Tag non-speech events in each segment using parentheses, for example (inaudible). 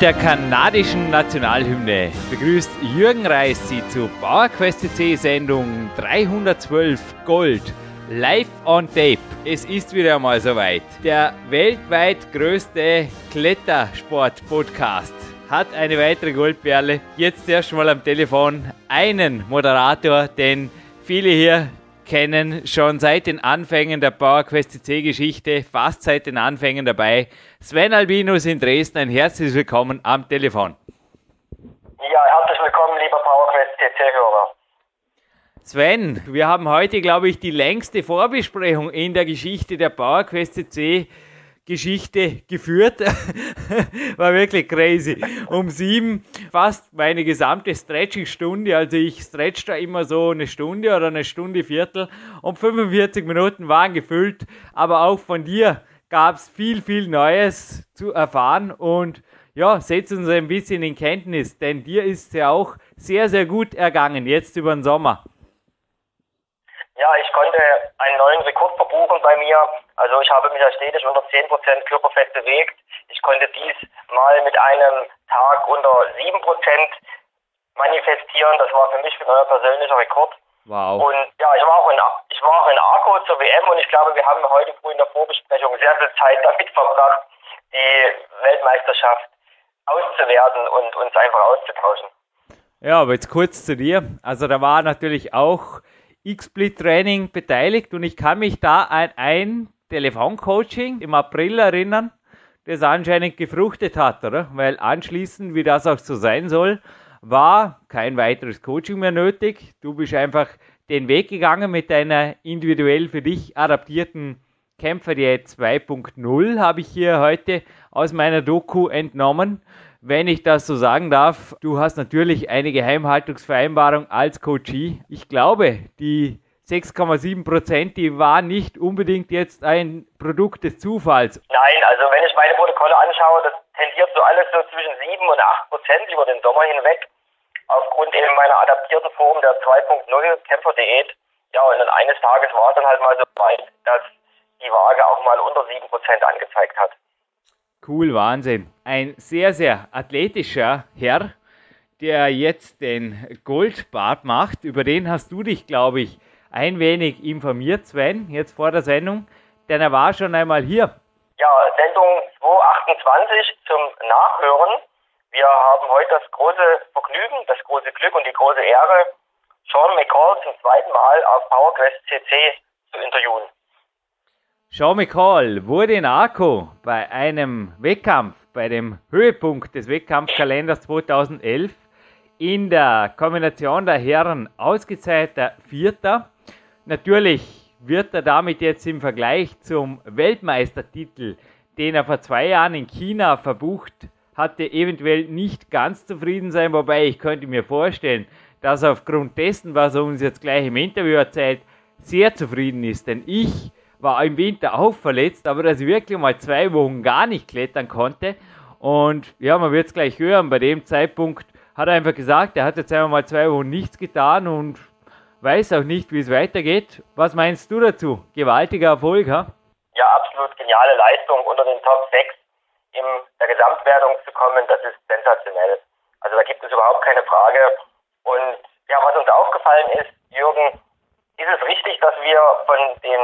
Der kanadischen Nationalhymne begrüßt Jürgen Reis Sie zu PowerQuest CC Sendung 312 Gold live on tape. Es ist wieder einmal soweit. Der weltweit größte Klettersport-Podcast hat eine weitere Goldperle. Jetzt erst mal am Telefon einen Moderator, den viele hier kennen, schon seit den Anfängen der PowerQuest CC-Geschichte, fast seit den Anfängen dabei. Sven Albinus in Dresden, ein herzliches Willkommen am Telefon. Ja, herzlich willkommen, lieber PowerQuest CC-Hörer. Sven, wir haben heute, glaube ich, die längste Vorbesprechung in der Geschichte der PowerQuest CC Geschichte geführt. (laughs) War wirklich crazy. Um sieben fast meine gesamte Stretching-Stunde. Also ich stretch da immer so eine Stunde oder eine Stunde Viertel. Und 45 Minuten waren gefüllt. Aber auch von dir gab es viel, viel Neues zu erfahren. Und ja, setz uns ein bisschen in Kenntnis, denn dir ist es ja auch sehr, sehr gut ergangen, jetzt über den Sommer. Ja, ich konnte einen neuen Rekord verbuchen bei mir. Also ich habe mich ja stetig unter 10% Körperfett bewegt. Ich konnte dies mal mit einem Tag unter 7% manifestieren. Das war für mich ein neuer persönlicher Rekord. Wow. Und ja, ich war auch in, ich war auch in Arco zur WM und ich glaube, wir haben heute früh in der Vorbesprechung sehr viel Zeit damit verbracht, die Weltmeisterschaft auszuwerten und uns einfach auszutauschen. Ja, aber jetzt kurz zu dir. Also da war natürlich auch X-Split-Training beteiligt und ich kann mich da an ein Telefoncoaching im April erinnern, das anscheinend gefruchtet hat, oder? Weil anschließend, wie das auch so sein soll, war kein weiteres Coaching mehr nötig. Du bist einfach den Weg gegangen mit deiner individuell für dich adaptierten Kämpferdiät 2.0, habe ich hier heute aus meiner Doku entnommen wenn ich das so sagen darf, du hast natürlich eine Geheimhaltungsvereinbarung als Coachie. Ich glaube, die 6,7 Prozent, die war nicht unbedingt jetzt ein Produkt des Zufalls. Nein, also wenn ich meine Protokolle anschaue, das tendiert so alles so zwischen 7 und 8 Prozent über den Sommer hinweg. Aufgrund eben meiner adaptierten Form der 2.0 Kämpferdiät. Ja, und dann eines Tages war es dann halt mal so weit, dass die Waage auch mal unter 7 Prozent angezeigt hat. Cool, Wahnsinn. Ein sehr, sehr athletischer Herr, der jetzt den Goldbart macht. Über den hast du dich, glaube ich, ein wenig informiert, Sven, jetzt vor der Sendung, denn er war schon einmal hier. Ja, Sendung 228 zum Nachhören. Wir haben heute das große Vergnügen, das große Glück und die große Ehre, Sean McCall zum zweiten Mal auf PowerQuest CC zu interviewen. Sean McCall wurde in Arco bei einem Wettkampf, bei dem Höhepunkt des Wettkampfkalenders 2011, in der Kombination der Herren ausgezeichneter Vierter. Natürlich wird er damit jetzt im Vergleich zum Weltmeistertitel, den er vor zwei Jahren in China verbucht hatte, eventuell nicht ganz zufrieden sein, wobei ich könnte mir vorstellen, dass er aufgrund dessen, was er uns jetzt gleich im Interview erzählt, sehr zufrieden ist. Denn ich war im Winter auch verletzt, aber dass ich wirklich mal zwei Wochen gar nicht klettern konnte. Und ja, man wird es gleich hören, bei dem Zeitpunkt hat er einfach gesagt, er hat jetzt einmal mal zwei Wochen nichts getan und weiß auch nicht, wie es weitergeht. Was meinst du dazu? Gewaltiger Erfolg, ha? Ja, absolut geniale Leistung, unter den Top 6 in der Gesamtwertung zu kommen, das ist sensationell. Also da gibt es überhaupt keine Frage. Und ja, was uns aufgefallen ist, Jürgen, ist es richtig, dass wir von den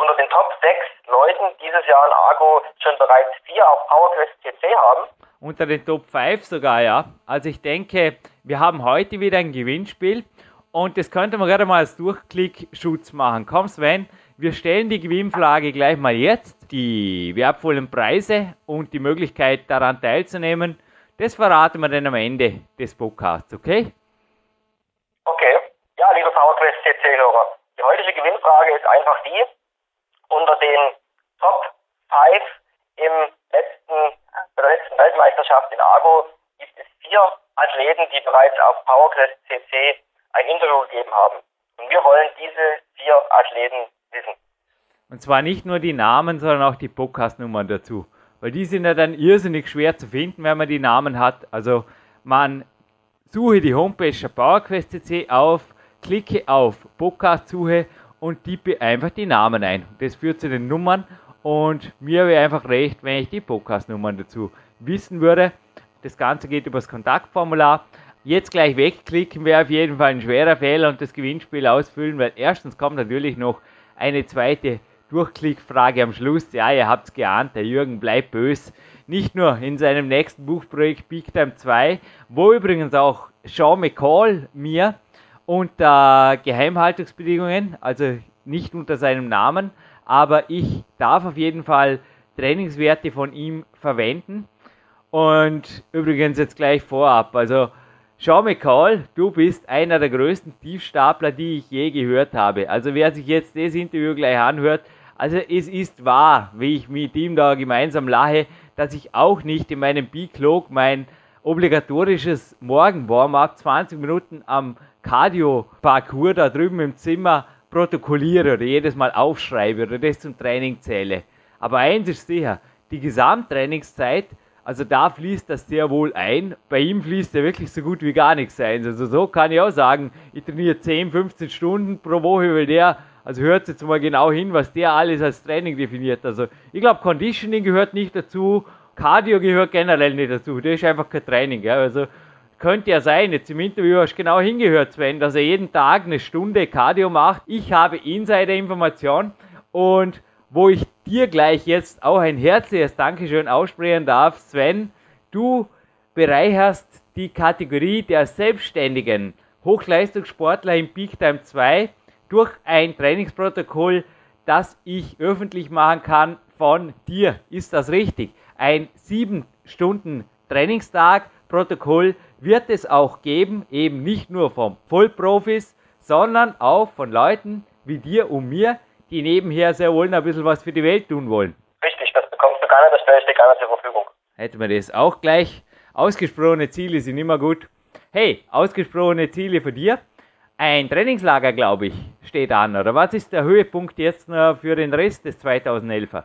unter den Top 6 Leuten dieses Jahr in Argo schon bereits vier auf PowerQuest CC haben? Unter den Top 5 sogar, ja. Also ich denke, wir haben heute wieder ein Gewinnspiel und das könnte man gerade mal als Durchklickschutz machen. Komm Sven, wir stellen die Gewinnfrage gleich mal jetzt. Die wertvollen Preise und die Möglichkeit daran teilzunehmen, das verraten wir dann am Ende des Podcasts, okay? Okay. Ja, liebe PowerQuest CC-Hörer, die heutige Gewinnfrage ist einfach die, unter den Top 5 im letzten, bei der letzten Weltmeisterschaft in Argo gibt es vier Athleten, die bereits auf PowerQuest CC ein Interview gegeben haben. Und wir wollen diese vier Athleten wissen. Und zwar nicht nur die Namen, sondern auch die Podcast-Nummern dazu. Weil die sind ja dann irrsinnig schwer zu finden, wenn man die Namen hat. Also man suche die Homepage der PowerQuest CC auf, klicke auf Podcast-Suche und tippe einfach die Namen ein. Das führt zu den Nummern und mir wäre einfach recht, wenn ich die Podcast-Nummern dazu wissen würde. Das Ganze geht über das Kontaktformular. Jetzt gleich wegklicken wäre auf jeden Fall ein schwerer Fehler und das Gewinnspiel ausfüllen, weil erstens kommt natürlich noch eine zweite Durchklickfrage am Schluss. Ja, ihr habt es geahnt, der Jürgen bleibt böse. Nicht nur in seinem nächsten Buchprojekt Big Time 2, wo übrigens auch Sean McCall mir unter Geheimhaltungsbedingungen, also nicht unter seinem Namen, aber ich darf auf jeden Fall Trainingswerte von ihm verwenden. Und übrigens jetzt gleich vorab, also Sean McCall, du bist einer der größten Tiefstapler, die ich je gehört habe. Also wer sich jetzt das Interview gleich anhört, also es ist wahr, wie ich mit ihm da gemeinsam lache, dass ich auch nicht in meinem B-Clog mein obligatorisches Morgen-Warm-up 20 Minuten am Cardio-Parcours da drüben im Zimmer protokolliere oder jedes Mal aufschreibe oder das zum Training zähle. Aber eins ist sicher, die Gesamttrainingszeit, also da fließt das sehr wohl ein. Bei ihm fließt ja wirklich so gut wie gar nichts ein. Also so kann ich auch sagen, ich trainiere 10, 15 Stunden pro Woche, weil der, also hört jetzt mal genau hin, was der alles als Training definiert. Also ich glaube, Conditioning gehört nicht dazu, Cardio gehört generell nicht dazu. Das ist einfach kein Training. Ja. Also könnte ja sein, jetzt im Interview hast du genau hingehört, Sven, dass er jeden Tag eine Stunde Cardio macht. Ich habe Insider-Information und wo ich dir gleich jetzt auch ein herzliches Dankeschön aussprechen darf, Sven, du bereicherst die Kategorie der selbstständigen Hochleistungssportler im Peak Time 2 durch ein Trainingsprotokoll, das ich öffentlich machen kann von dir. Ist das richtig? Ein 7 Stunden Trainingstag Protokoll wird es auch geben, eben nicht nur von Vollprofis, sondern auch von Leuten wie dir und mir, die nebenher sehr wohl ein bisschen was für die Welt tun wollen. Richtig, das bekommst du gerne, das stelle ich dir gerne zur Verfügung. Hätten wir das auch gleich. Ausgesprochene Ziele sind immer gut. Hey, ausgesprochene Ziele für dir. Ein Trainingslager, glaube ich, steht an, oder was ist der Höhepunkt jetzt noch für den Rest des 2011er?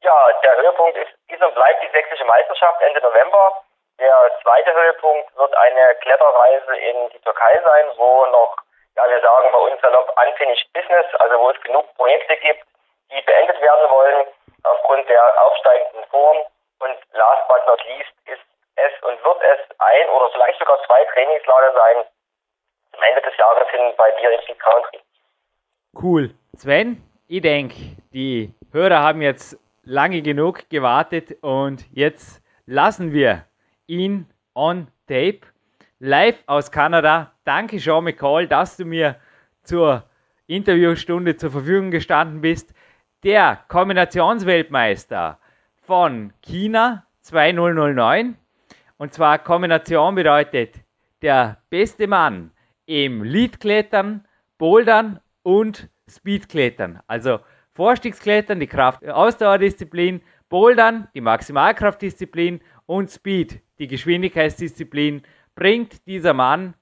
Ja, der Höhepunkt ist, ist und bleibt die sächsische Meisterschaft Ende November. Der zweite Höhepunkt wird eine Kletterreise in die Türkei sein, wo noch, ja, wir sagen bei uns salopp unfinished business, also wo es genug Projekte gibt, die beendet werden wollen aufgrund der aufsteigenden Form. Und last but not least ist es und wird es ein oder vielleicht sogar zwei Trainingslager sein zum Ende des Jahres hin bei dir in Peak Country. Cool. Sven, ich denke, die Hörer haben jetzt lange genug gewartet und jetzt lassen wir ihn on tape. Live aus Kanada. Danke, Sean McCall, dass du mir zur Interviewstunde zur Verfügung gestanden bist. Der Kombinationsweltmeister von China 2009. Und zwar Kombination bedeutet der beste Mann im Leadklettern, Bouldern und Speedklettern. Also Vorstiegsklettern, die Kraft-Ausdauerdisziplin, Bouldern, die Maximalkraftdisziplin und Speed, die Geschwindigkeitsdisziplin, bringt dieser Mann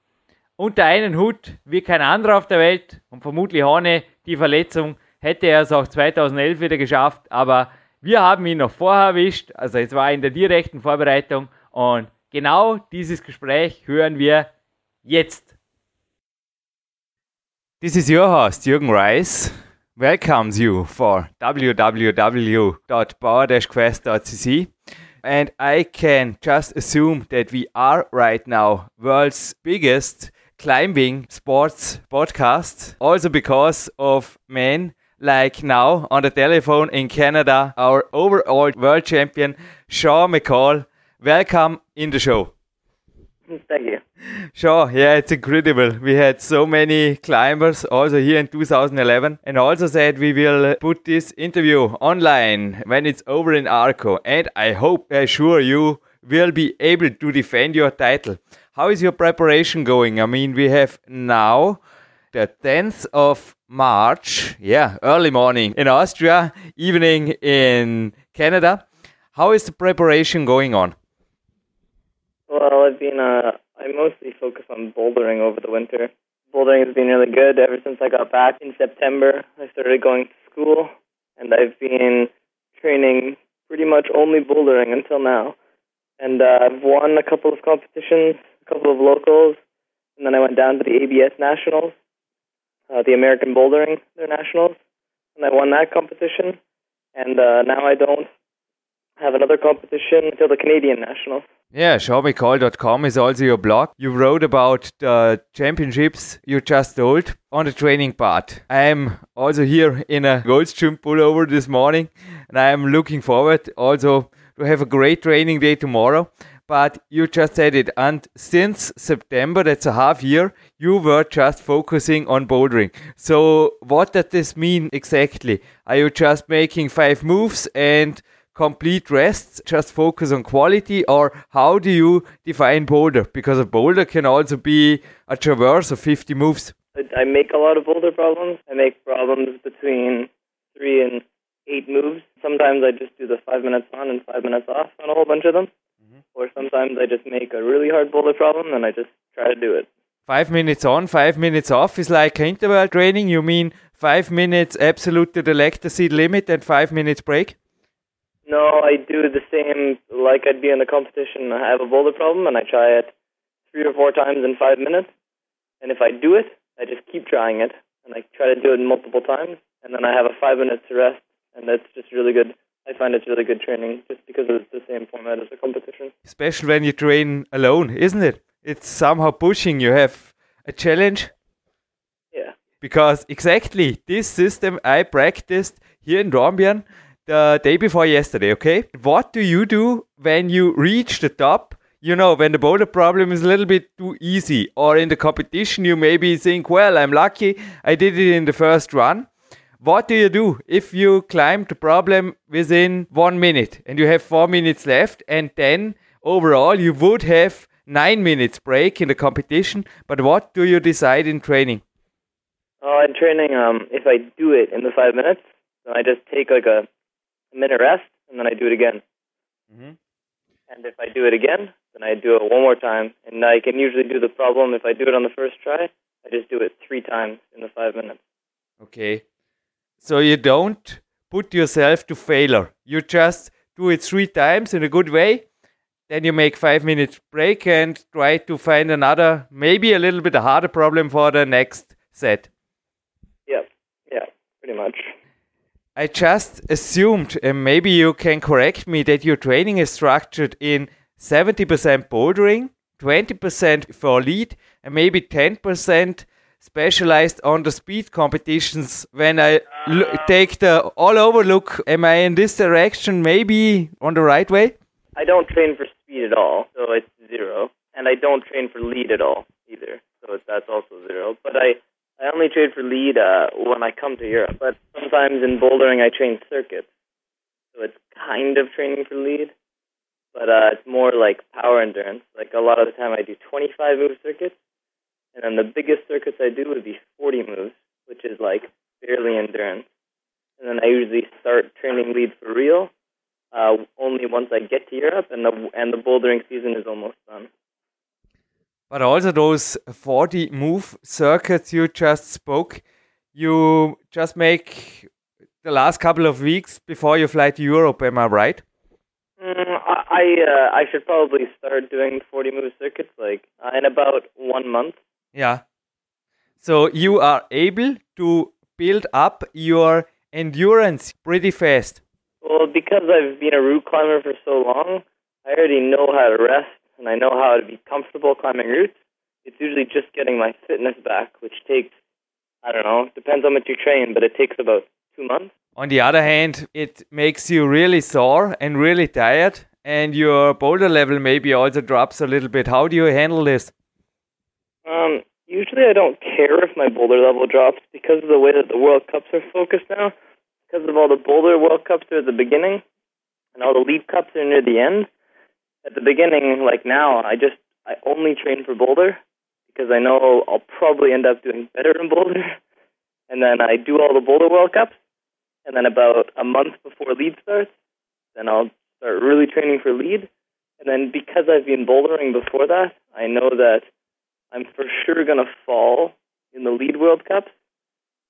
unter einen Hut wie kein anderer auf der Welt und vermutlich ohne die Verletzung hätte er es auch 2011 wieder geschafft, aber wir haben ihn noch vorher erwischt, also es war in der direkten Vorbereitung und genau dieses Gespräch hören wir jetzt. This is your host, Jürgen Reis. welcomes you for www.power-quest.cc. And I can just assume that we are right now world's biggest climbing sports podcast, also because of men like now on the telephone in Canada, our overall world champion, Sean McColl. Welcome in the show. You. Sure, yeah, it's incredible. We had so many climbers also here in 2011 and also said we will put this interview online when it's over in Arco. And I hope, uh, sure, you will be able to defend your title. How is your preparation going? I mean, we have now the 10th of March, yeah, early morning in Austria, evening in Canada. How is the preparation going on? Well, I've been, uh, I mostly focus on bouldering over the winter. Bouldering has been really good ever since I got back in September. I started going to school, and I've been training pretty much only bouldering until now. And uh, I've won a couple of competitions, a couple of locals, and then I went down to the ABS Nationals, uh, the American Bouldering their Nationals, and I won that competition. And uh, now I don't have another competition until the Canadian Nationals. Yeah, SeanMcColl.com is also your blog. You wrote about the championships you just told on the training part. I am also here in a Goldstream pullover this morning, and I am looking forward also to have a great training day tomorrow. But you just said it, and since September, that's a half year, you were just focusing on bouldering. So, what does this mean exactly? Are you just making five moves and complete rests, just focus on quality, or how do you define boulder? Because a boulder can also be a traverse of 50 moves. I make a lot of boulder problems. I make problems between three and eight moves. Sometimes I just do the five minutes on and five minutes off on a whole bunch of them. Mm-hmm. Or sometimes I just make a really hard boulder problem and I just try to do it. Five minutes on, five minutes off is like interval training. You mean five minutes absolute to the lactate limit and five minutes break? No, I do the same like I'd be in a competition. I have a boulder problem and I try it three or four times in five minutes. And if I do it, I just keep trying it and I try to do it multiple times. And then I have a five minutes to rest, and that's just really good. I find it's really good training just because it's the same format as a competition. Especially when you train alone, isn't it? It's somehow pushing. You have a challenge. Yeah. Because exactly this system I practiced here in Dornbirn the day before yesterday, okay? What do you do when you reach the top? You know, when the boulder problem is a little bit too easy, or in the competition, you maybe think, well, I'm lucky, I did it in the first run. What do you do if you climb the problem within one minute and you have four minutes left, and then overall you would have nine minutes break in the competition? But what do you decide in training? Oh, in training, um, if I do it in the five minutes, I just take like a a minute rest, and then I do it again. Mm-hmm. And if I do it again, then I do it one more time. And I can usually do the problem if I do it on the first try. I just do it three times in the five minutes. Okay. So you don't put yourself to failure. You just do it three times in a good way. Then you make five minutes break and try to find another, maybe a little bit harder problem for the next set. Yeah, yeah, pretty much. I just assumed, and maybe you can correct me, that your training is structured in 70% bouldering, 20% for lead, and maybe 10% specialized on the speed competitions. When I take the all over look, am I in this direction, maybe on the right way? I don't train for speed at all, so it's zero. And I don't train for lead at all either, so that's also zero. But I I only train for lead uh, when I come to Europe, but sometimes in bouldering I train circuits, so it's kind of training for lead, but uh, it's more like power endurance. Like a lot of the time I do 25 move circuits, and then the biggest circuits I do would be 40 moves, which is like barely endurance. And then I usually start training lead for real uh, only once I get to Europe, and the and the bouldering season is almost done. But also those 40 move circuits you just spoke, you just make the last couple of weeks before you fly to Europe, am I right? Mm, I uh, I should probably start doing 40 move circuits like uh, in about one month. Yeah. So you are able to build up your endurance pretty fast. Well, because I've been a route climber for so long, I already know how to rest and I know how to be comfortable climbing routes. it's usually just getting my fitness back, which takes I don't know, depends on what you train, but it takes about two months. On the other hand, it makes you really sore and really tired, and your boulder level maybe also drops a little bit. How do you handle this? Um, usually I don't care if my boulder level drops because of the way that the World Cups are focused now. Because of all the boulder World Cups are at the beginning, and all the lead cups are near the end. At the beginning, like now, I just I only train for boulder because I know I'll probably end up doing better in boulder. (laughs) And then I do all the boulder World Cups, and then about a month before lead starts, then I'll start really training for lead. And then because I've been bouldering before that, I know that I'm for sure gonna fall in the lead World Cups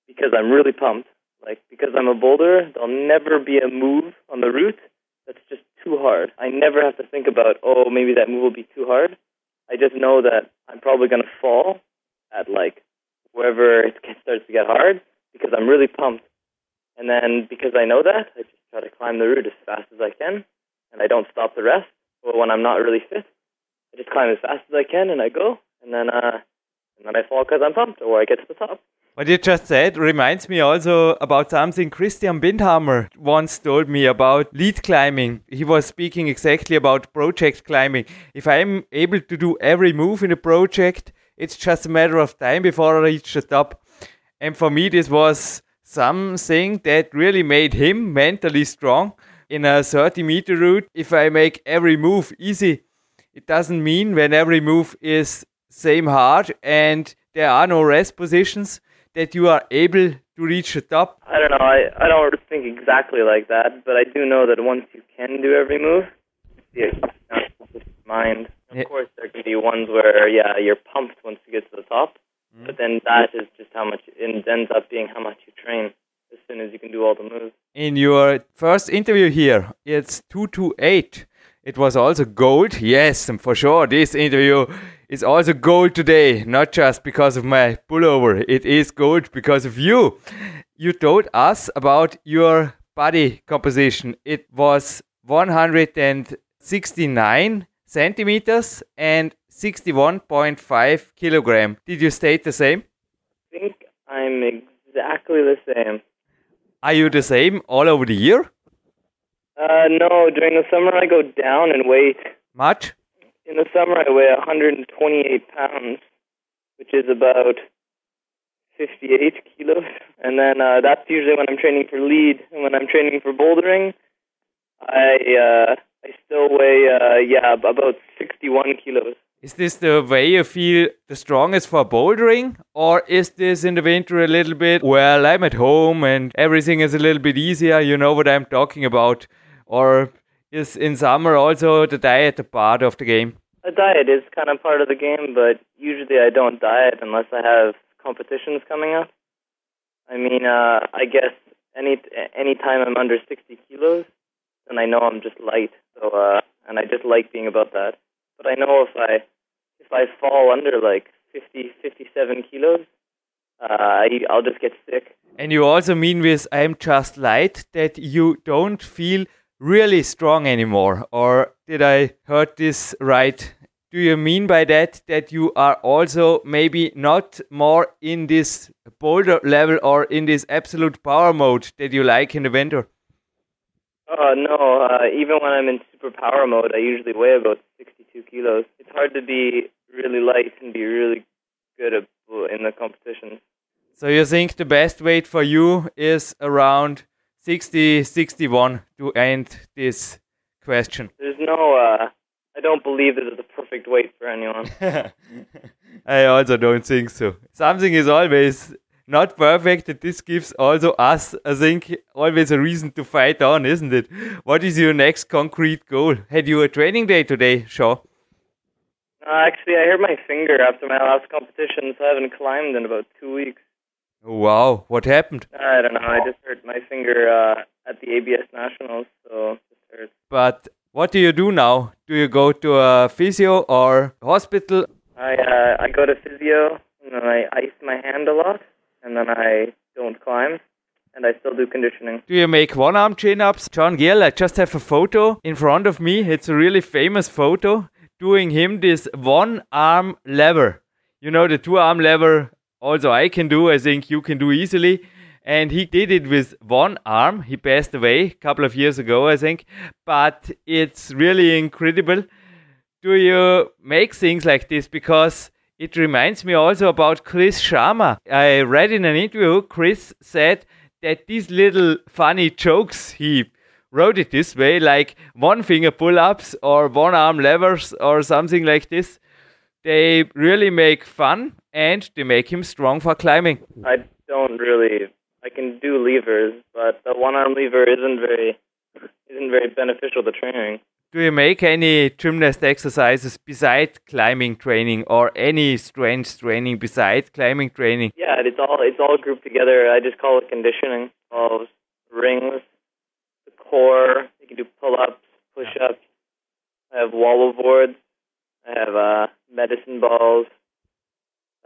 because I'm really pumped. Like because I'm a boulder, there'll never be a move on the route that's just too hard. I never have to think about, oh, maybe that move will be too hard. I just know that I'm probably going to fall at like wherever it starts to get hard because I'm really pumped. And then because I know that, I just try to climb the route as fast as I can, and I don't stop the rest. But when I'm not really fit, I just climb as fast as I can and I go, and then uh, and then I fall because I'm pumped, or I get to the top. What you just said reminds me also about something Christian Bindhammer once told me about lead climbing. He was speaking exactly about project climbing. If I'm able to do every move in a project, it's just a matter of time before I reach the top. And for me, this was something that really made him mentally strong in a 30 meter route. If I make every move easy, it doesn't mean when every move is same hard and there are no rest positions that you are able to reach the top? I don't know. I, I don't think exactly like that, but I do know that once you can do every move, it's not mind. Of Yeah. course, there can be ones where, yeah, you're pumped once you get to the top, Mm. but then that is just how much, it ends up being how much you train as soon as you can do all the moves. In your first interview here, it's 228. It was also gold. Yes, for sure, this interview is also gold today, not just because of my pullover. It is gold because of you. You told us about your body composition. It was 169 centimeters and 61.5 kilogram. Did you state the same? I think I'm exactly the same. Are you the same all over the year? Uh, no, during the summer I go down in weight. Much? In the summer I weigh 128 pounds, which is about 58 kilos. And then uh, that's usually when I'm training for lead. And when I'm training for bouldering, I uh, I still weigh uh, yeah about 61 kilos. Is this the way you feel the strongest for bouldering? Or is this in the winter a little bit, well, I'm at home and everything is a little bit easier, you know what I'm talking about? Or is in summer also the diet a part of the game? A diet is kind of part of the game, but usually I don't diet unless I have competitions coming up. I mean, uh, I guess any any time I'm under 60 kilos, then I know I'm just light. So, uh, and I just like being about that. But I know if I if I fall under like 50, 57 kilos, uh, I- I'll just get sick. And you also mean with I'm just light that you don't feel really strong anymore? Or did I heard this right? Do you mean by that that you are also maybe not more in this boulder level or in this absolute power mode that you like in the winter? Uh, no, uh, even when I'm in super power mode, I usually weigh about 62 kilos. It's hard to be really light and be really good at, in the competition. So you think the best weight for you is around 60, 61 to end this question? There's no, uh, I don't believe this is the perfect weight for anyone. (laughs) I also don't think so. Something is always not perfect, and this gives also us, I think, always a reason to fight on, isn't it? What is your next concrete goal? Had you a training day today, Shaw? Uh, actually, I hurt my finger after my last competition, so I haven't climbed in about two weeks. Wow, what happened? I don't know, I just hurt my finger uh, at the ABS Nationals, so it hurts. But what do you do now? Do you go to a physio or hospital? I, uh, I go to physio, and then I ice my hand a lot, and then I don't climb, and I still do conditioning. Do you make one arm chin ups? John Gill, I just have a photo in front of me. It's a really famous photo doing him this one arm lever. you know, the two arm lever also I can do, I think you can do easily. And he did it with one arm. He passed away a couple of years ago, I think. But it's really incredible. Do you make things like this? Because it reminds me also about Chris Sharma. I read in an interview, Chris said that these little funny jokes, he wrote it this way, like one finger pull ups or one arm levers or something like this. They really make fun and they make him strong for climbing. I don't really. I can do levers, but the one arm lever isn't very isn't very beneficial to training. Do you make any gymnast exercises besides climbing training or any strength training besides climbing training? Yeah, it's all it's all grouped together. I just call it conditioning. All rings, the core. You can do pull-ups, push-ups. I have wobble boards. I have uh, medicine balls.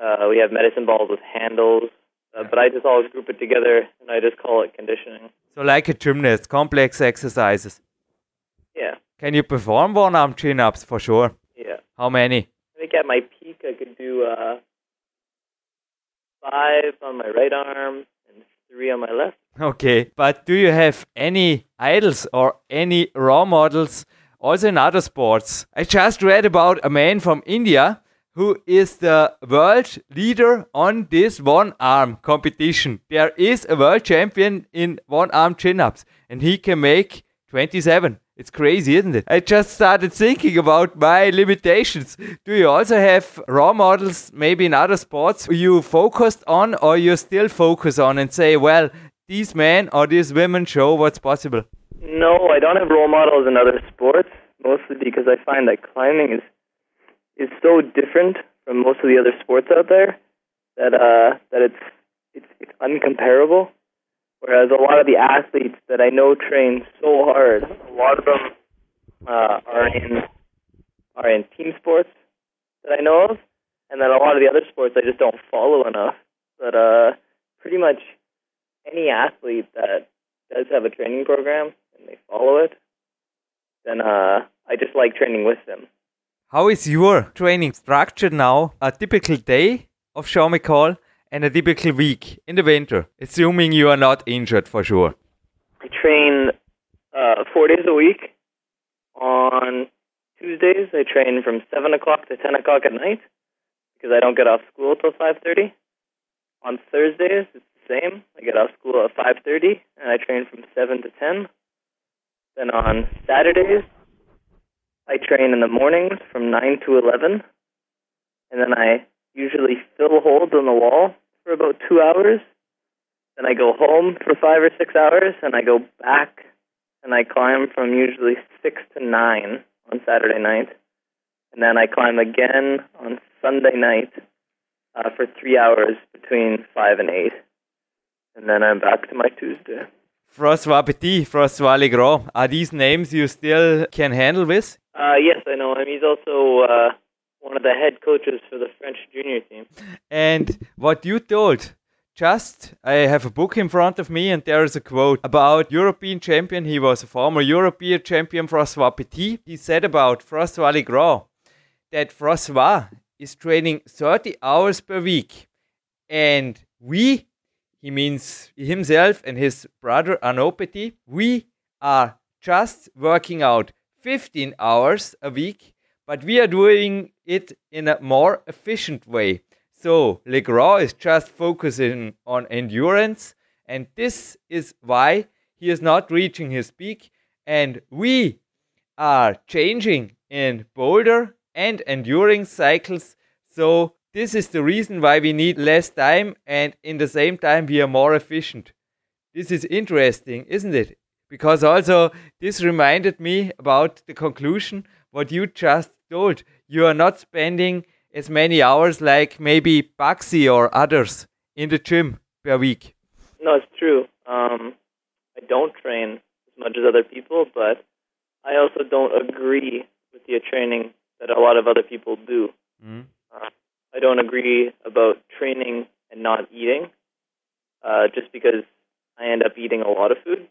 Uh, we have medicine balls with handles. Uh, but I just all group it together and I just call it conditioning. So like a gymnast, complex exercises. Yeah. Can you perform one arm chin ups for sure? Yeah. How many? I think at my peak I could do uh, five on my right arm and three on my left. Okay, but do you have any idols or any role models also in other sports? I just read about a man from India who is the world leader on this one arm competition. There is a world champion in one arm chin ups and he can make 27. It's crazy, isn't it? I just started thinking about my limitations. Do you also have role models, maybe in other sports, you focused on, or you still focus on and say, well, these men or these women show what's possible? No, I don't have role models in other sports, mostly because I find that climbing is is so different from most of the other sports out there that uh, that it's it's it's uncomparable. Whereas a lot of the athletes that I know train so hard, a lot of them uh, are in are in team sports that I know of, and then a lot of the other sports I just don't follow enough. But uh, pretty much any athlete that does have a training program and they follow it, then uh, I just like training with them. How is your training structured now? A typical day of Sean McColl and a typical week in the winter, assuming you are not injured for sure? I train uh, four days a week. On Tuesdays, I train from seven o'clock to ten o'clock at night because I don't get off school till five thirty. On Thursdays, it's the same. I get off school at five thirty, and I train from seven to ten. Then on Saturdays, I train in the mornings from nine to eleven, and then I usually fill holes in the wall for about two hours. Then I go home for five or six hours, and I go back and I climb from usually six to nine on Saturday night, and then I climb again on Sunday night uh, for three hours between five and eight, and then I'm back to my Tuesday. François Petit, François Legrand, are these names you still can handle with? Uh, yes, I know him. He's also uh, one of the head coaches for the French junior team. And what you told, just I have a book in front of me, and there is a quote about European champion. He was a former European champion, François Petit. He said about François Legrand that François is training 30 hours per week, and we, he means himself and his brother Arnaud we are just working out 15 hours a week, but we are doing it in a more efficient way. So Legrand is just focusing on endurance, and this is why he is not reaching his peak. And we are changing in boulder and enduring cycles. So this is the reason why we need less time, and in the same time we are more efficient. This is interesting, isn't it? Because also this reminded me about the conclusion what you just told. You are not spending as many hours like maybe Baxi or others in the gym per week. No, it's true. Um, I don't train as much as other people, but I also don't agree with the training that a lot of other people do. Mm. Uh, I don't agree about training and not eating, uh, just because I end up eating a lot of food.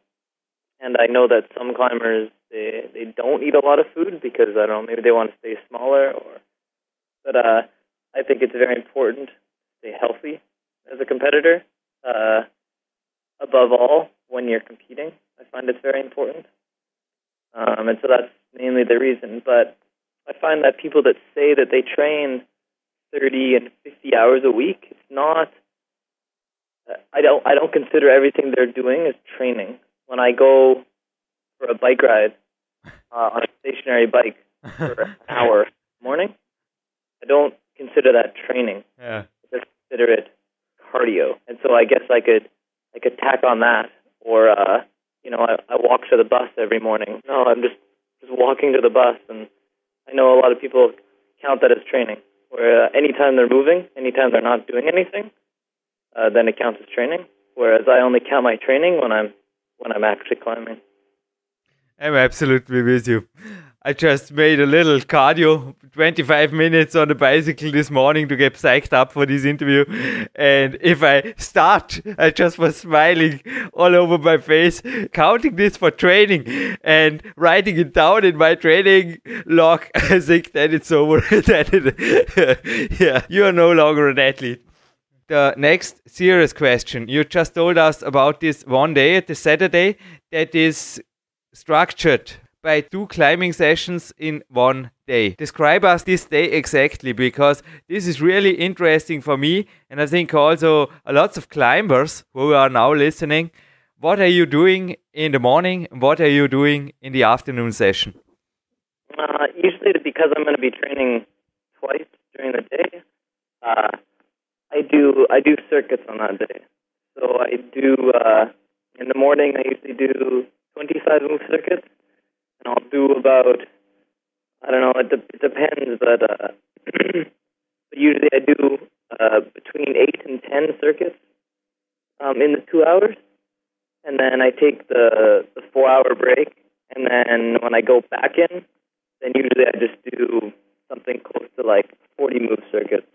And I know that some climbers they they don't eat a lot of food because I don't know maybe they want to stay smaller or but uh I think it's very important to stay healthy as a competitor. Uh, above all, when you're competing, I find it's very important. Um, and so that's mainly the reason. But I find that people that say that they train 30 and 50 hours a week, it's not. I don't. I don't consider everything they're doing as training. When I go for a bike ride uh, on a stationary bike for an (laughs) hour morning, I don't consider that training. Yeah. I just consider it cardio. And so I guess I could I could tack on that, or uh, you know, I, I walk to the bus every morning. No, I'm just just walking to the bus, and I know a lot of people count that as training. Where uh, anytime they're moving, anytime they're not doing anything, uh, then it counts as training. Whereas I only count my training when I'm when I'm actually climbing. I'm absolutely with you. I just made a little cardio, 25 minutes on the bicycle this morning to get psyched up for this interview. And if I start, I just was smiling all over my face, counting this for training and writing it down in my training log. (laughs) I think that it's over. (laughs) that it, (laughs) yeah, you are no longer an athlete. The next serious question. You just told us about this one day, the Saturday, that is structured by two climbing sessions in one day. Describe us this day exactly because this is really interesting for me and I think also a lots of climbers who are now listening. What are you doing in the morning? And what are you doing in the afternoon session? Uh, usually, because I'm going to be training twice during the day, uh, I do I do circuits on that day. So I do uh, in the morning. I usually do 25 move circuits, and I'll do about I don't know. It, de- it depends, but uh, (clears throat) usually I do uh, between eight and ten circuits um, in the two hours, and then I take the the four hour break, and then when I go back in, then usually I just do something close to like 40 move circuits,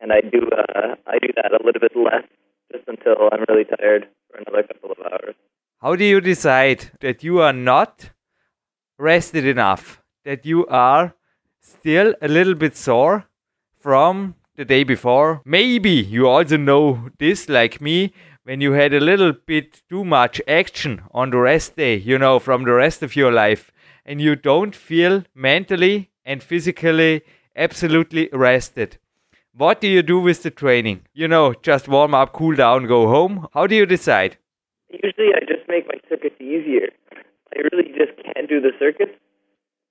and I do uh, I do that a little bit less just until I'm really tired for another couple of hours. How do you decide that you are not rested enough, that you are still a little bit sore from the day before? Maybe you also know this, like me, when you had a little bit too much action on the rest day, you know, from the rest of your life, and you don't feel mentally and physically absolutely rested. What do you do with the training? You know, just warm up, cool down, go home. How do you decide? Usually I just make my circuits easier. I really just can't do the circuits.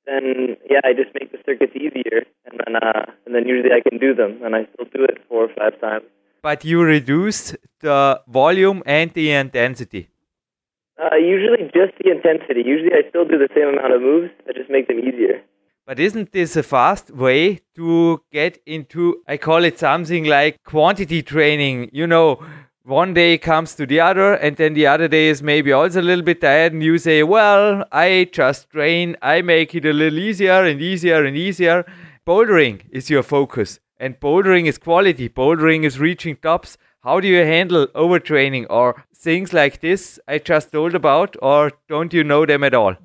Then yeah, I just make the circuits easier, and then uh, and then usually I can do them, and I still do it four or five times. But you reduce the volume and the intensity. Uh, usually just the intensity. Usually I still do the same amount of moves. I just make them easier. But isn't this a fast way to get into, I call it something like quantity training? You know, one day comes to the other, and then the other day is maybe also a little bit tired, and you say, Well, I just train, I make it a little easier and easier and easier. Bouldering is your focus, and bouldering is quality, bouldering is reaching tops. How do you handle overtraining or things like this I just told about, or don't you know them at all?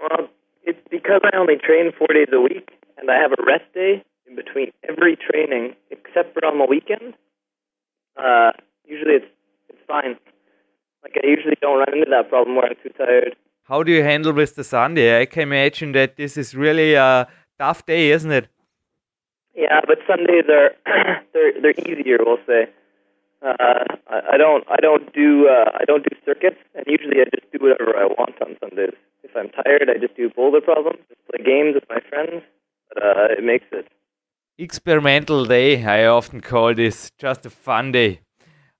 Well, it's because I only train four days a week, and I have a rest day in between every training except for on the weekend. Uh, usually it's it's fine. Like I usually don't run into that problem where I'm too tired. How do you handle with the Sunday? I can imagine that this is really a tough day, isn't it? Yeah, but Sundays are (clears throat) they're they're easier. We'll say. Uh, I, I don't I don't do uh, I don't do circuits, and usually I just do whatever I want on Sundays. If I'm tired, I just do boulder problems, just play games with my friends. But uh, it makes it. Experimental day, I often call this just a fun day.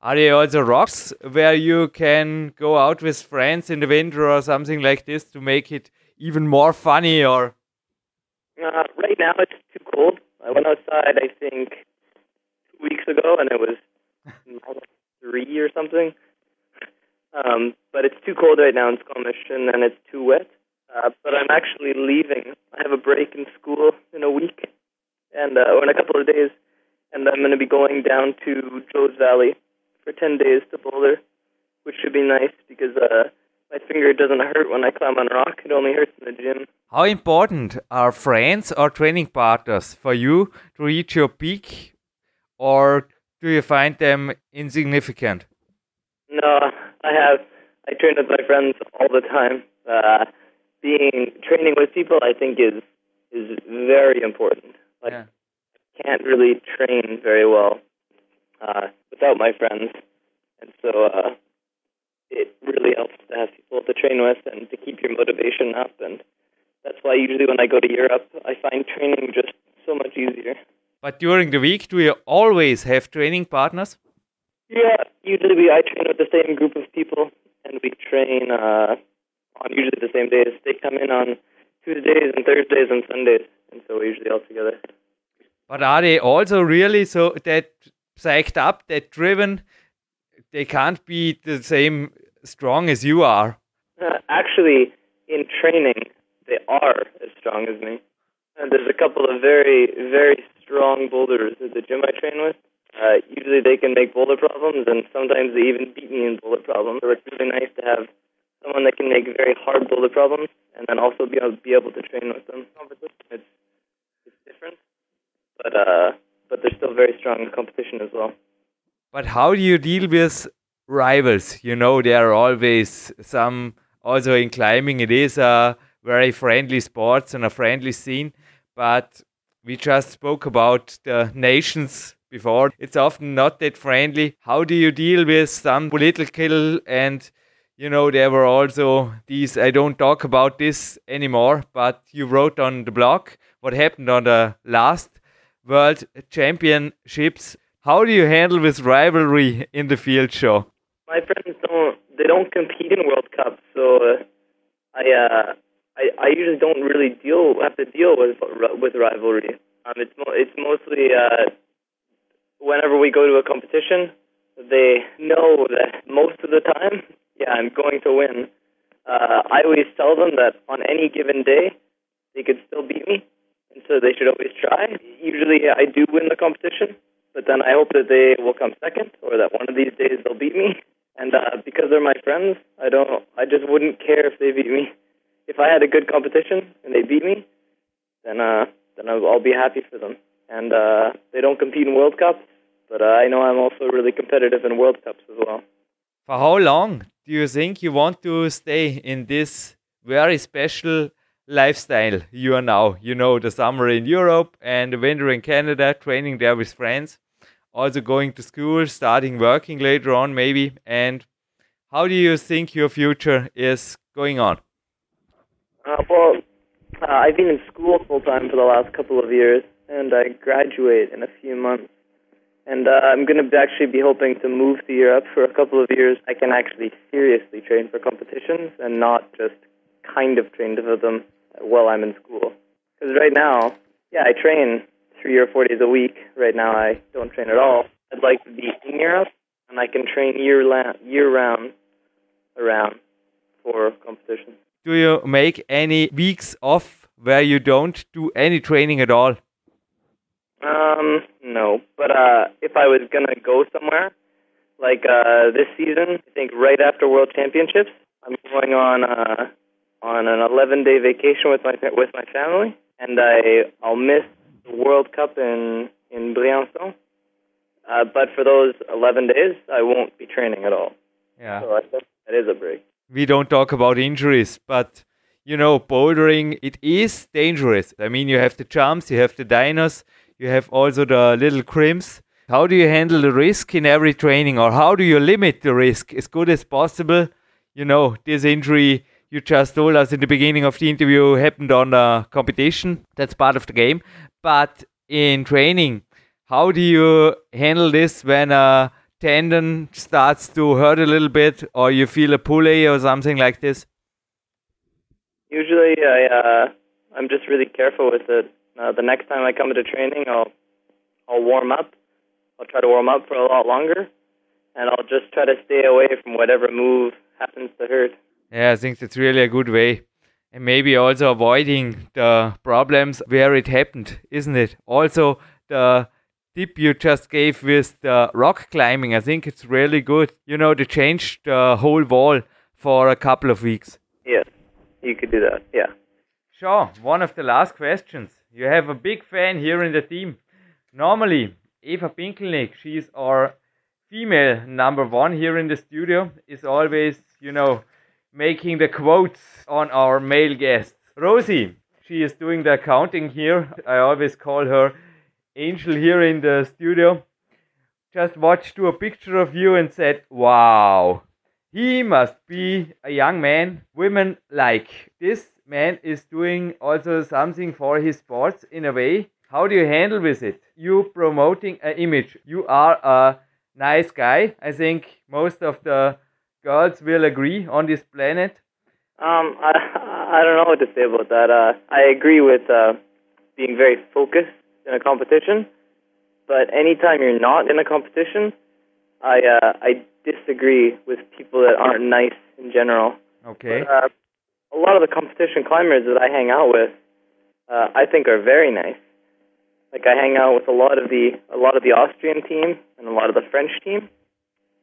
Are there also rocks where you can go out with friends in the winter or something like this to make it even more funny or Uh, right now it's too cold. I went outside, I think, two weeks ago, and it was minus three or something. Um, but it's too cold right now in Squamish, and it's too wet. Uh, but I'm actually leaving. I have a break in school in a week, and uh, or in a couple of days, and I'm going to be going down to Joe's Valley for ten days to Boulder, which should be nice because uh, my finger doesn't hurt when I climb on rock. It only hurts in the gym. How important are friends or training partners for you to reach your peak, or do you find them insignificant? No, I have. I train with my friends all the time. Uh, being training with people, I think, is is very important. Like, Yeah. I can't really train very well uh, without my friends, and so uh, it really helps to have people to train with and to keep your motivation up. And that's why usually when I go to Europe, I find training just so much easier. But during the week, do you always have training partners? Yeah, usually we I train with the same group of people, and we train uh, on usually the same days. They come in on Tuesdays and Thursdays and Sundays, and so we're usually all together. But are they also really so that psyched up, that driven? They can't be the same strong as you are. Uh, actually, in training, they are as strong as me. And there's a couple of very, very strong boulders at the gym I train with. Uh, usually they can make boulder problems, and sometimes they even beat me in boulder problems. So it's really nice to have someone that can make very hard boulder problems, and then also be able, be able to train with them. It's, it's different, but uh, but they're still very strong competition as well. But how do you deal with rivals? You know, there are always some, also in climbing, it is a very friendly sports and a friendly scene. But we just spoke about the nations before. It's often not that friendly. How do you deal with some political and you know, there were also these, I don't talk about this anymore, but you wrote on the blog what happened on the last World Championships. How do you handle this rivalry in the field show? My friends don't they don't compete in World Cups, so uh, I uh, I I usually don't really deal have to deal with with rivalry. Um, it's mo- it's mostly uh, whenever we go to a competition, they know that most of the time, yeah, I'm going to win. Uh, I always tell them that on any given day, they could still beat me, and so they should always try. Usually, I do win the competition, but then I hope that they will come second, or that one of these days they'll beat me. And uh, because they're my friends, I don't. I just wouldn't care if they beat me. If I had a good competition and they beat me, then uh, then I'll, be happy for them. And uh, they don't compete in World Cups, but uh, I know I'm also really competitive in World Cups as well. For how long do you think you want to stay in this very special lifestyle you are now? You know, the summer in Europe and the winter in Canada, training there with friends, also going to school, starting working later on, maybe. And how do you think your future is going on? Uh, well, uh, I've been in school full time for the last couple of years, and I graduate in a few months. And uh, I'm going to actually be hoping to move to Europe for a couple of years. I can actually seriously train for competitions and not just kind of train for them while I'm in school. Because right now, yeah, I train three or four days a week. Right now, I don't train at all. I'd like to be in Europe, and I can train year la- year round around for competitions. Do you make any weeks off where you don't do any training at all? Um, no. But uh, if I was gonna go somewhere, like uh, this season, I think right after World Championships, I'm going on uh, on an 11 day vacation with my with my family, and I I'll miss the World Cup in in Briançon. Uh, but for those 11 days, I won't be training at all. Yeah. So I think that is a break. we don't talk about injuries, but you know, bouldering it is dangerous. I mean, you have the jumps, you have the dinos, you have also the little crimps. How do you handle the risk in every training, or how do you limit the risk as good as possible? You know, this injury you just told us in the beginning of the interview happened on a competition. That's part of the game. But in training, how do you handle this when a tendon starts to hurt a little bit, or you feel a pulley or something like this? Usually, I uh, I'm just really careful with it. Uh, the next time I come into training, I'll I'll warm up. I'll try to warm up for a lot longer, and I'll just try to stay away from whatever move happens to hurt. Yeah, I think that's really a good way. And maybe also avoiding the problems where it happened, isn't it? Also, the tip you just gave with the rock climbing, I think it's really good. You know, to change the whole wall for a couple of weeks. Yes, you could do that. Yeah. Sure. One of the last questions. You have a big fan here in the team. Normally, Eva Pinkelnick, she's our female number one here in the studio, is always, you know, making the quotes on our male guests. Rosie, she is doing the accounting here. I always call her Angel here in the studio. Just watched to a picture of you and said, Wow, he must be a young man women like. This man is doing also something for his sports in a way. How do you handle with it? You promoting an image. You are a nice guy. I think most of the girls will agree on this planet. Um, I I don't know what to say about that. Uh, I agree with uh, being very focused in a competition, but anytime you're not in a competition, I uh, I disagree with people that aren't nice in general. Okay. But, uh, a lot of the competition climbers that I hang out with, uh, I think are very nice. Like I hang out with a lot of the a lot of the Austrian team and a lot of the French team,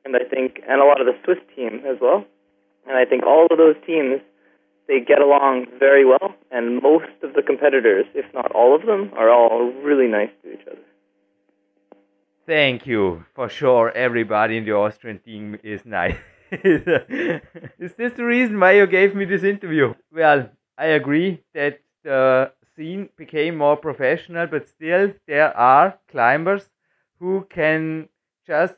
and I think and a lot of the Swiss team as well. And I think all of those teams they get along very well, and most of the competitors, if not all of them, are all really nice to each other. Thank you. For sure, everybody in the Austrian team is nice. (laughs) (laughs) is this the reason why you gave me this interview? Well, I agree that the scene became more professional, but still there are climbers who can just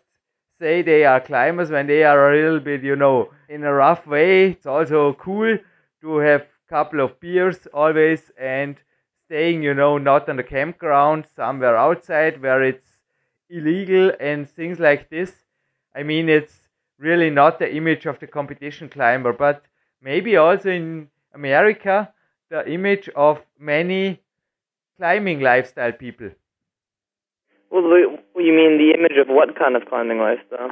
say they are climbers when they are a little bit, you know, in a rough way. It's also cool to have a couple of beers always and staying, you know, not on the campground, somewhere outside where it's illegal and things like this. I mean, it's really not the image of the competition climber, but maybe also in America, the image of many climbing lifestyle people. Well, you mean the image of what kind of climbing lifestyle?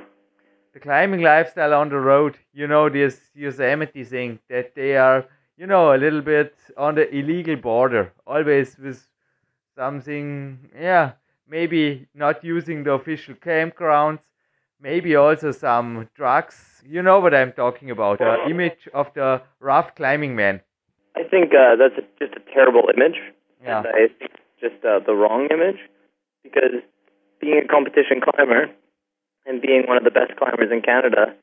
The climbing lifestyle on the road, you know, this Yosemite thing, that they are, you know, a little bit on the illegal border, always with something, yeah, maybe not using the official campgrounds, maybe also some drugs. You know what I'm talking about, the image of the rough climbing man. I think uh, that's a, just a terrible image. Yeah. And I think just uh, the wrong image because being a competition climber and being one of the best climbers in Canada,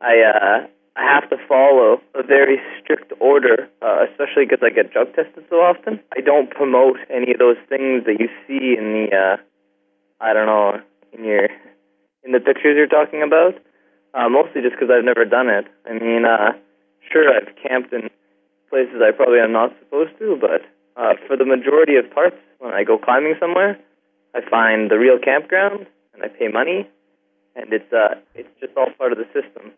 I uh, I have to follow a very strict order, uh, especially because I get drug tested so often. I don't promote any of those things that you see in the uh, I don't know in your in the pictures you're talking about. Uh, mostly just because I've never done it. I mean, uh, sure I've camped in places I probably am not supposed to, but uh, for the majority of parts, when I go climbing somewhere, I find the real campground and I pay money, and it's uh, it's just all part of the system.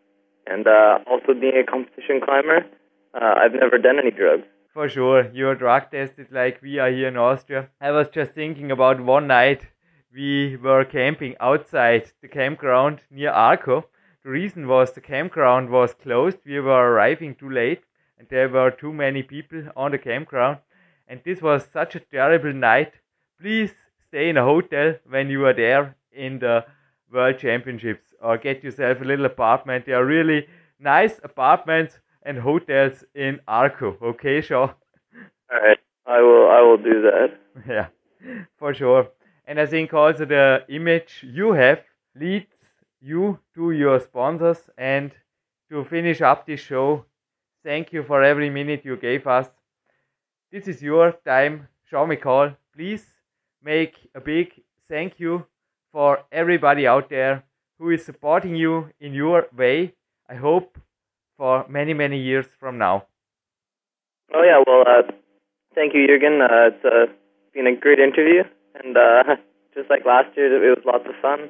And uh, also being a competition climber, uh, I've never done any drugs. For sure, you're drug tested like we are here in Austria. I was just thinking about one night we were camping outside the campground near Arco. The reason was the campground was closed. We were arriving too late and there were too many people on the campground. And this was such a terrible night. Please stay in a hotel when you are there in the World Championships or get yourself a little apartment. There are really nice apartments and hotels in Arco. Okay, sure. All right, I will. I will do that. (laughs) yeah, for sure. And I think also the image you have leads you to your sponsors. And to finish up this show, thank you for every minute you gave us. This is your time, Sean McColl. Please make a big thank you for everybody out there who is supporting you in your way. I hope for many, many years from now. Oh yeah, well, uh, thank you, Jürgen. Uh, it's uh, been a great interview, and uh, (laughs) just like last year, it was lots of fun.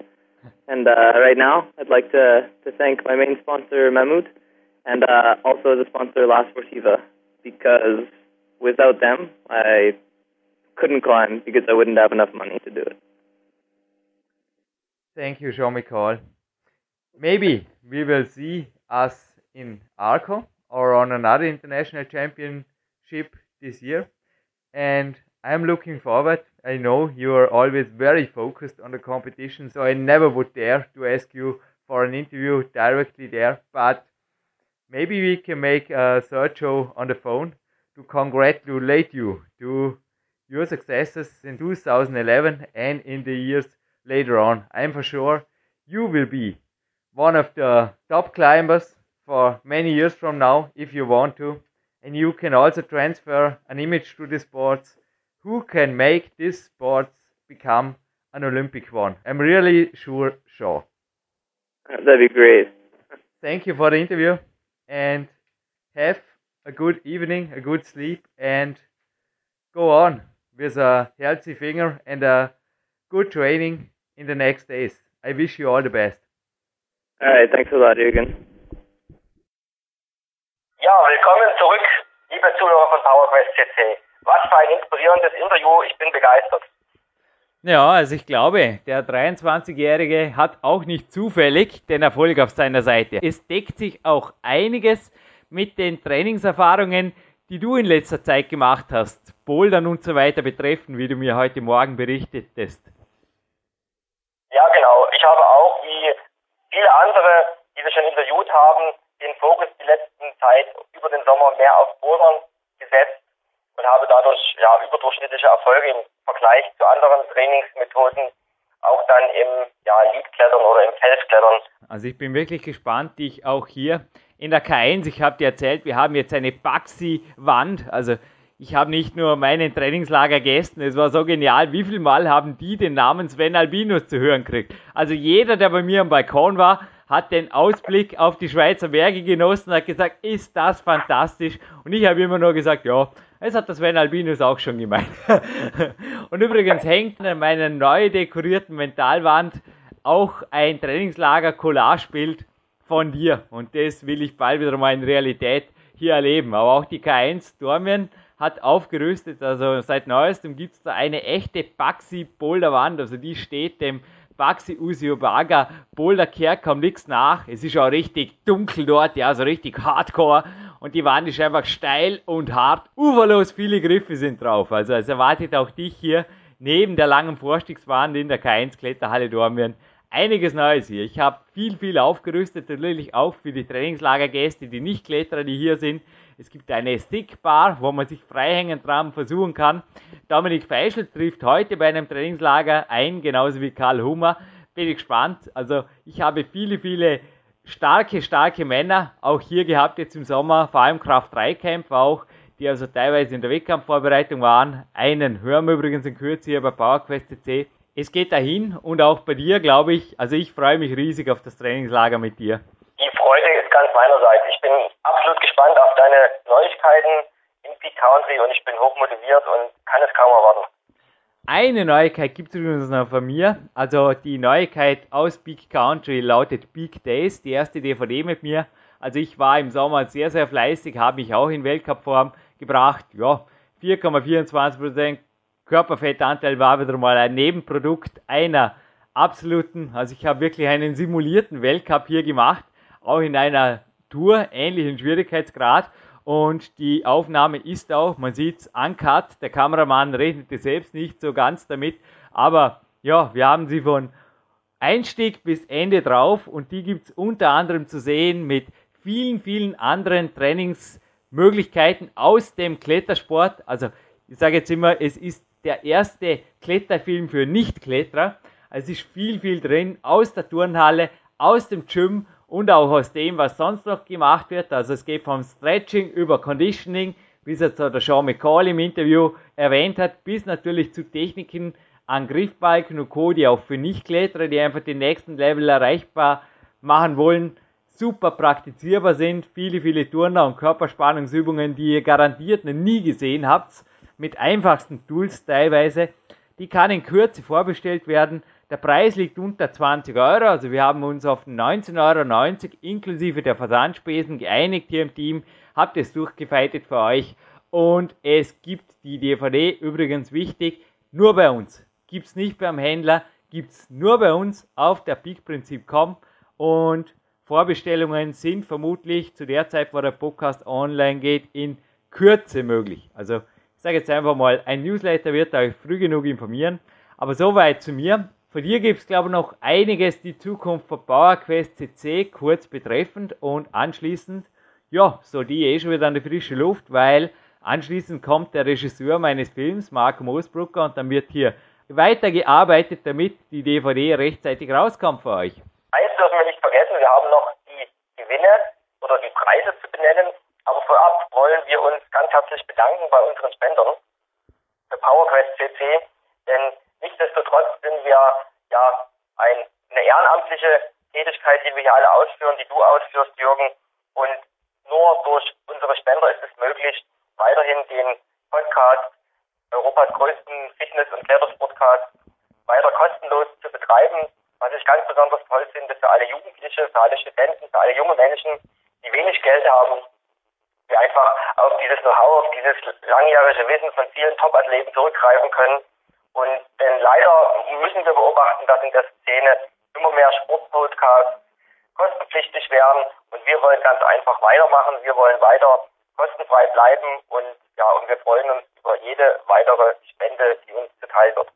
And uh, right now, I'd like to to thank my main sponsor, Mammut, and uh, also the sponsor, La Sportiva, because without them, I couldn't climb because I wouldn't have enough money to do it. Thank you, Sean McColl. Maybe we will see us in Arco or on another international championship this year. And I'm looking forward. I know you are always very focused on the competition, so I never would dare to ask you for an interview directly there. But maybe we can make a third show on the phone to congratulate you to your successes in 2011 and in the years later on. I'm for sure you will be one of the top climbers for many years from now if you want to. And you can also transfer an image to the sports who can make this sports become an Olympic one. I'm really sure, sure. That'd be great. Thank you for the interview and have a good evening, a good sleep, and go on with a healthy finger and a good training in the next days. I wish you all the best. All right, thanks a lot, Jürgen. Ja, willkommen zurück, liebe Zuhörer von PowerQuest CC. Was für ein inspirierendes Interview, ich bin begeistert. Ja, also ich glaube, der 23-Jährige hat auch nicht zufällig den Erfolg auf seiner Seite. Es deckt sich auch einiges mit den Trainingserfahrungen, die du in letzter Zeit gemacht hast, Bouldern und so weiter betreffen, wie du mir heute Morgen berichtetest. Ja, genau. Ich habe auch, wie viele andere, die wir schon interviewt haben, den Fokus die letzten Zeit über den Sommer mehr auf Bouldern gesetzt und habe dadurch ja überdurchschnittliche Erfolge im Vergleich zu anderen Trainingsmethoden auch dann im ja, Leadklettern oder im Felsklettern. Also ich bin wirklich gespannt, dich auch hier in der K1, ich habe dir erzählt, wir haben jetzt eine Baxi-Wand, also ich habe nicht nur meinen Trainingslager Gästen, es war so genial, wie viel Mal haben die den Namen Sven Albinus zu hören gekriegt. Also jeder, der bei mir am Balkon war, hat den Ausblick auf die Schweizer Berge genossen, hat gesagt, ist das fantastisch. Und ich habe immer nur gesagt, ja, es hat das Sven Albinus auch schon gemeint. (laughs) Und übrigens hängt an meiner neu dekorierten Mentalwand auch ein Trainingslager Collage-Bild von dir. Und das will ich bald wieder mal in Realität hier erleben. Aber auch die K1 Dormien hat aufgerüstet. Also seit neuestem gibt es da eine echte Baxi-Boulderwand. Also die steht dem Baxi Usiobaga Boulder kehrt kaum nichts nach. Es ist auch richtig dunkel dort, ja, so richtig hardcore. Und die Wand ist einfach steil und hart. Uferlos viele Griffe sind drauf. Also es erwartet auch dich hier neben der langen Vorstiegswand in der K1 Kletterhalle Dormien einiges Neues hier. Ich habe viel, viel aufgerüstet, natürlich auch für die Trainingslagergäste, die nicht Kletterer, die hier sind. Es gibt eine Stickbar, wo man sich freihängend dran versuchen kann. Dominik Feischl trifft heute bei einem Trainingslager ein, genauso wie Karl Hummer. Bin ich gespannt. Also ich habe viele, viele starke, starke Männer auch hier gehabt jetzt im Sommer, vor allem Kraft-3-Kämpfer auch, die also teilweise in der Wettkampfvorbereitung waren. Einen hören wir übrigens in Kürze hier bei PowerQuest. Es geht dahin und auch bei dir, glaube ich. Also ich freue mich riesig auf das Trainingslager mit dir. Die Freude ist ganz meinerseits. Ich bin absolut gespannt auf deine Neuigkeiten in Peak Country und ich bin hochmotiviert und kann es kaum erwarten. Eine Neuigkeit gibt es übrigens noch von mir. Also die Neuigkeit aus Peak Country lautet Peak Days, die erste DVD mit mir. Also ich war im Sommer sehr, sehr fleißig, habe mich auch in Weltcupform gebracht. Ja, 4,24% Körperfettanteil war wieder mal ein Nebenprodukt einer absoluten, also ich habe wirklich einen simulierten Weltcup hier gemacht, auch in einer Tour, ähnlichen Schwierigkeitsgrad. Und die Aufnahme ist auch, man sieht es, uncut. Der Kameramann rechnete selbst nicht so ganz damit. Aber ja, wir haben sie von Einstieg bis Ende drauf und die gibt es unter anderem zu sehen mit vielen, vielen anderen Trainingsmöglichkeiten aus dem Klettersport. Also ich sage jetzt immer, es ist der erste Kletterfilm für Nicht-Kletterer. Also es ist viel, viel drin aus der Turnhalle, aus dem Gym und auch aus dem, was sonst noch gemacht wird. Also es geht vom Stretching über Conditioning, wie es jetzt der Sean McCall im Interview erwähnt hat, bis natürlich zu Techniken an Griffbalken und Co., die auch für Nichtkletterer, die einfach den nächsten Level erreichbar machen wollen, super praktizierbar sind. Viele, viele Turner und Körperspannungsübungen, die ihr garantiert noch nie gesehen habt, mit einfachsten Tools teilweise. Die kann in Kürze vorbestellt werden. Der Preis liegt unter 20 Euro, also wir haben uns auf 19,90 Euro inklusive der Versandspesen geeinigt hier im Team. Habt es durchgefeitet für euch und es gibt die DVD, übrigens wichtig, nur bei uns. Gibt es nicht beim Händler, gibt es nur bei uns auf der Peakprinzip.com und Vorbestellungen sind vermutlich zu der Zeit, wo der Podcast online geht, in Kürze möglich. Also ich sage jetzt einfach mal, ein Newsletter wird euch früh genug informieren. Aber soweit zu mir. Von dir gibt es, glaube ich, noch einiges die Zukunft von PowerQuest CC kurz betreffend und anschließend, ja, so die eh schon wieder an die frische Luft, weil anschließend kommt der Regisseur meines Films, Marco Moosbrucker, und dann wird hier weitergearbeitet, damit die DVD rechtzeitig rauskommt für euch. Eins dürfen wir nicht vergessen, wir haben noch die Gewinne oder die Preise zu benennen, aber vorab wollen wir uns ganz herzlich bedanken bei unseren Spendern für PowerQuest CC, denn nichtsdestotrotz sind wir ja ein, eine ehrenamtliche Tätigkeit, die wir hier alle ausführen, die du ausführst, Jürgen, und nur durch unsere Spender ist es möglich, weiterhin den Podcast Europas größten Fitness- und Klettersportcast weiter kostenlos zu betreiben. Was ich ganz besonders toll finde für alle Jugendliche, für alle Studenten, für alle junge Menschen, die wenig Geld haben, die einfach auf dieses Know-how, auf dieses langjährige Wissen von vielen Top-Athleten zurückgreifen können. Und denn leider müssen wir beobachten, dass in der Szene immer mehr Sportpodcasts kostenpflichtig werden und wir wollen ganz einfach weitermachen. Wir wollen weiter kostenfrei bleiben und ja, und wir freuen uns über jede weitere Spende, die uns zuteil wird.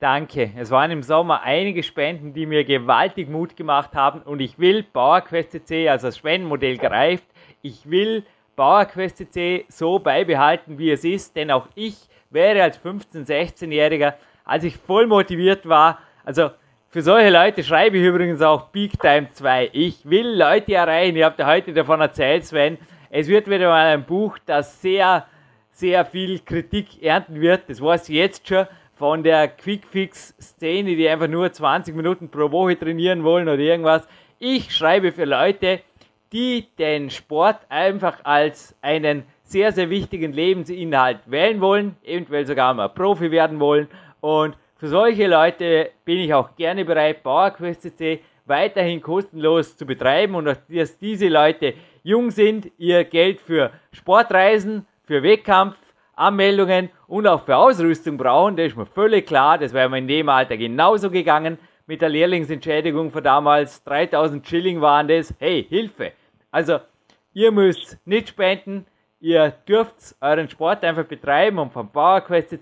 Danke. Es waren im Sommer einige Spenden, die mir gewaltig Mut gemacht haben und ich will PowerQuest CC, also das Spendenmodell greift. Ich will PowerQuest CC so beibehalten, wie es ist, denn auch ich wäre als 15-, 16-Jähriger, als ich voll motiviert war, also für solche Leute schreibe ich übrigens auch Big Time 2. Ich will Leute erreichen. Ihr habt ja heute davon erzählt, Sven. Es wird wieder mal ein Buch, das sehr, sehr viel Kritik ernten wird. Das weiß ich jetzt schon von der Quickfix-Szene, die einfach nur 20 Minuten pro Woche trainieren wollen oder irgendwas. Ich schreibe für Leute, die den Sport einfach als einen sehr, sehr wichtigen Lebensinhalt wählen wollen, eventuell sogar mal Profi werden wollen und für solche Leute bin ich auch gerne bereit, PowerQuest CC weiterhin kostenlos zu betreiben und dass diese Leute jung sind, ihr Geld für Sportreisen, für Wettkampf, Anmeldungen und auch für Ausrüstung brauchen, das ist mir völlig klar, das wäre mir in dem Alter genauso gegangen. Mit der Lehrlingsentschädigung von damals 3000 Schilling waren das. Hey, Hilfe! Also, ihr müsst nicht spenden, ihr dürft euren Sport einfach betreiben und vom PowerQuest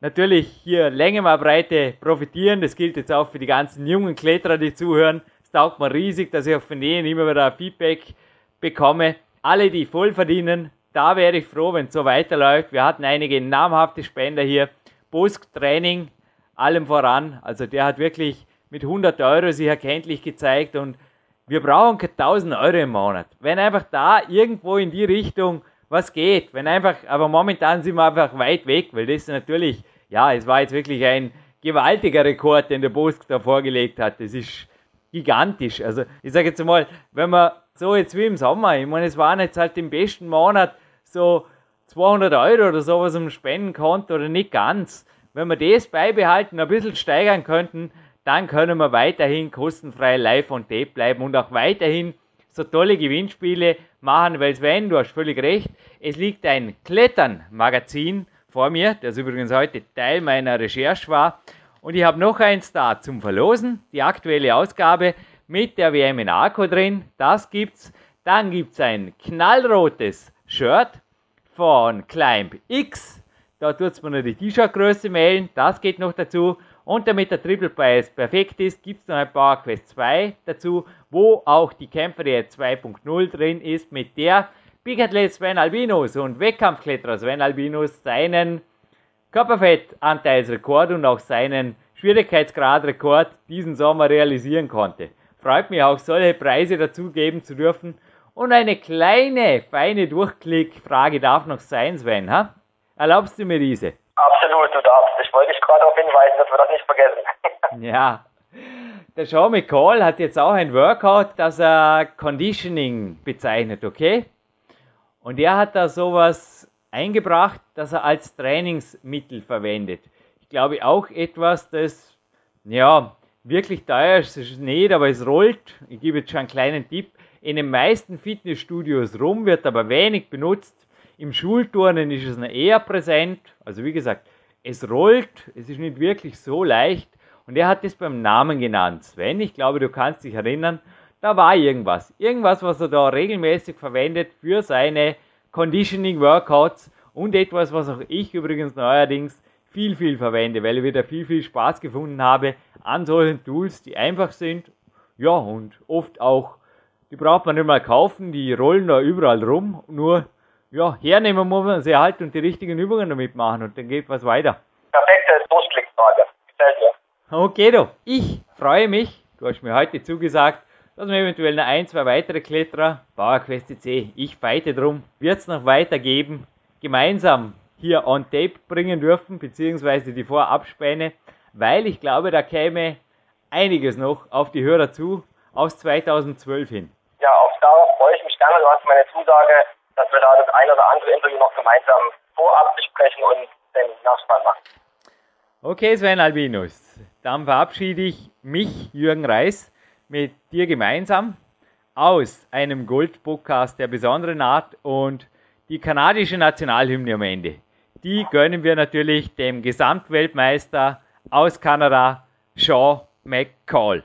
natürlich hier Länge mal Breite profitieren. Das gilt jetzt auch für die ganzen jungen Kletterer, die zuhören. Es taugt mir riesig, dass ich auch von denen immer wieder Feedback bekomme. Alle, die voll verdienen, da wäre ich froh, wenn es so weiterläuft. Wir hatten einige namhafte Spender hier. Busk Training, allem voran. Also der hat wirklich mit 100 Euro sich erkenntlich gezeigt und wir brauchen keine 1000 Euro im Monat. Wenn einfach da irgendwo in die Richtung was geht, wenn einfach, aber momentan sind wir einfach weit weg, weil das natürlich ja, es war jetzt wirklich ein gewaltiger Rekord, den der Bosk da vorgelegt hat. Das ist gigantisch. Also ich sage jetzt mal, wenn man so jetzt wie im Sommer, ich meine, es waren jetzt halt im besten Monat so 200 Euro oder sowas um Spendenkonto oder nicht ganz. Wenn wir das beibehalten, ein bisschen steigern könnten, dann können wir weiterhin kostenfrei live on tape bleiben und auch weiterhin so tolle Gewinnspiele machen, weil Sven, du hast völlig recht, es liegt ein Klettern-Magazin vor mir, das übrigens heute Teil meiner Recherche war. Und ich habe noch eins da zum Verlosen, die aktuelle Ausgabe mit der WM in Arco drin. Das gibt's. Dann gibt es ein knallrotes Shirt von Climb X. Da tut man nur die T-Shirt-Größe mailen. Das geht noch dazu. Und damit der Triple Preis perfekt ist, gibt es noch ein paar Quest 2 dazu, wo auch die Kämpferie 2.0 drin ist, mit der Bigathlet Sven Albinus und Wettkampfkletterer Sven Albinus seinen Körperfettanteilsrekord und auch seinen Schwierigkeitsgradrekord diesen Sommer realisieren konnte. Freut mich auch, solche Preise dazugeben zu dürfen. Und eine kleine, feine Durchklickfrage darf noch sein, Sven. Ha? Erlaubst du mir diese? Absolut, du darfst. Ich wollte dich gerade darauf hinweisen, dass wir das nicht vergessen. (laughs) ja. Der Sean McCall hat jetzt auch ein Workout, das er Conditioning bezeichnet, okay? Und er hat da sowas eingebracht, das er als Trainingsmittel verwendet. Ich glaube auch etwas, das, ja, wirklich teuer ist es nicht, aber es rollt. Ich gebe jetzt schon einen kleinen Tipp. In den meisten Fitnessstudios rum, wird aber wenig benutzt. Im Schulturnen ist es noch eher präsent. Also wie gesagt, es rollt, es ist nicht wirklich so leicht. Und er hat es beim Namen genannt. Sven, ich glaube, du kannst dich erinnern, da war irgendwas. Irgendwas, was er da regelmäßig verwendet für seine Conditioning Workouts und etwas, was auch ich übrigens neuerdings viel, viel verwende, weil ich wieder viel, viel Spaß gefunden habe an solchen Tools, die einfach sind, ja, und oft auch Die braucht man nicht mal kaufen, die rollen da überall rum. Nur, ja, hernehmen muss man sie halt und die richtigen Übungen damit machen und dann geht was weiter. Perfekte Durchklicksfrage. Gefällt mir. Okay, du. Ich freue mich, du hast mir heute zugesagt, dass wir eventuell noch ein, zwei weitere Kletterer, PowerQuest C, ich feite drum, wird es noch weitergeben, gemeinsam hier on tape bringen dürfen, beziehungsweise die Vorabspäne, weil ich glaube, da käme einiges noch auf die Hörer zu, aus 2012 hin. Ja, auf darauf freue ich mich gerne. Du hast meine Zusage, dass wir da das ein oder andere Interview noch gemeinsam vorab besprechen und den Nachspann machen. Okay, Sven Albinus, dann verabschiede ich mich, Jürgen Reis, mit dir gemeinsam aus einem Gold-Podcast der besonderen Art und die kanadische Nationalhymne am Ende. Die gönnen wir natürlich dem Gesamtweltmeister aus Kanada, Sean McCall.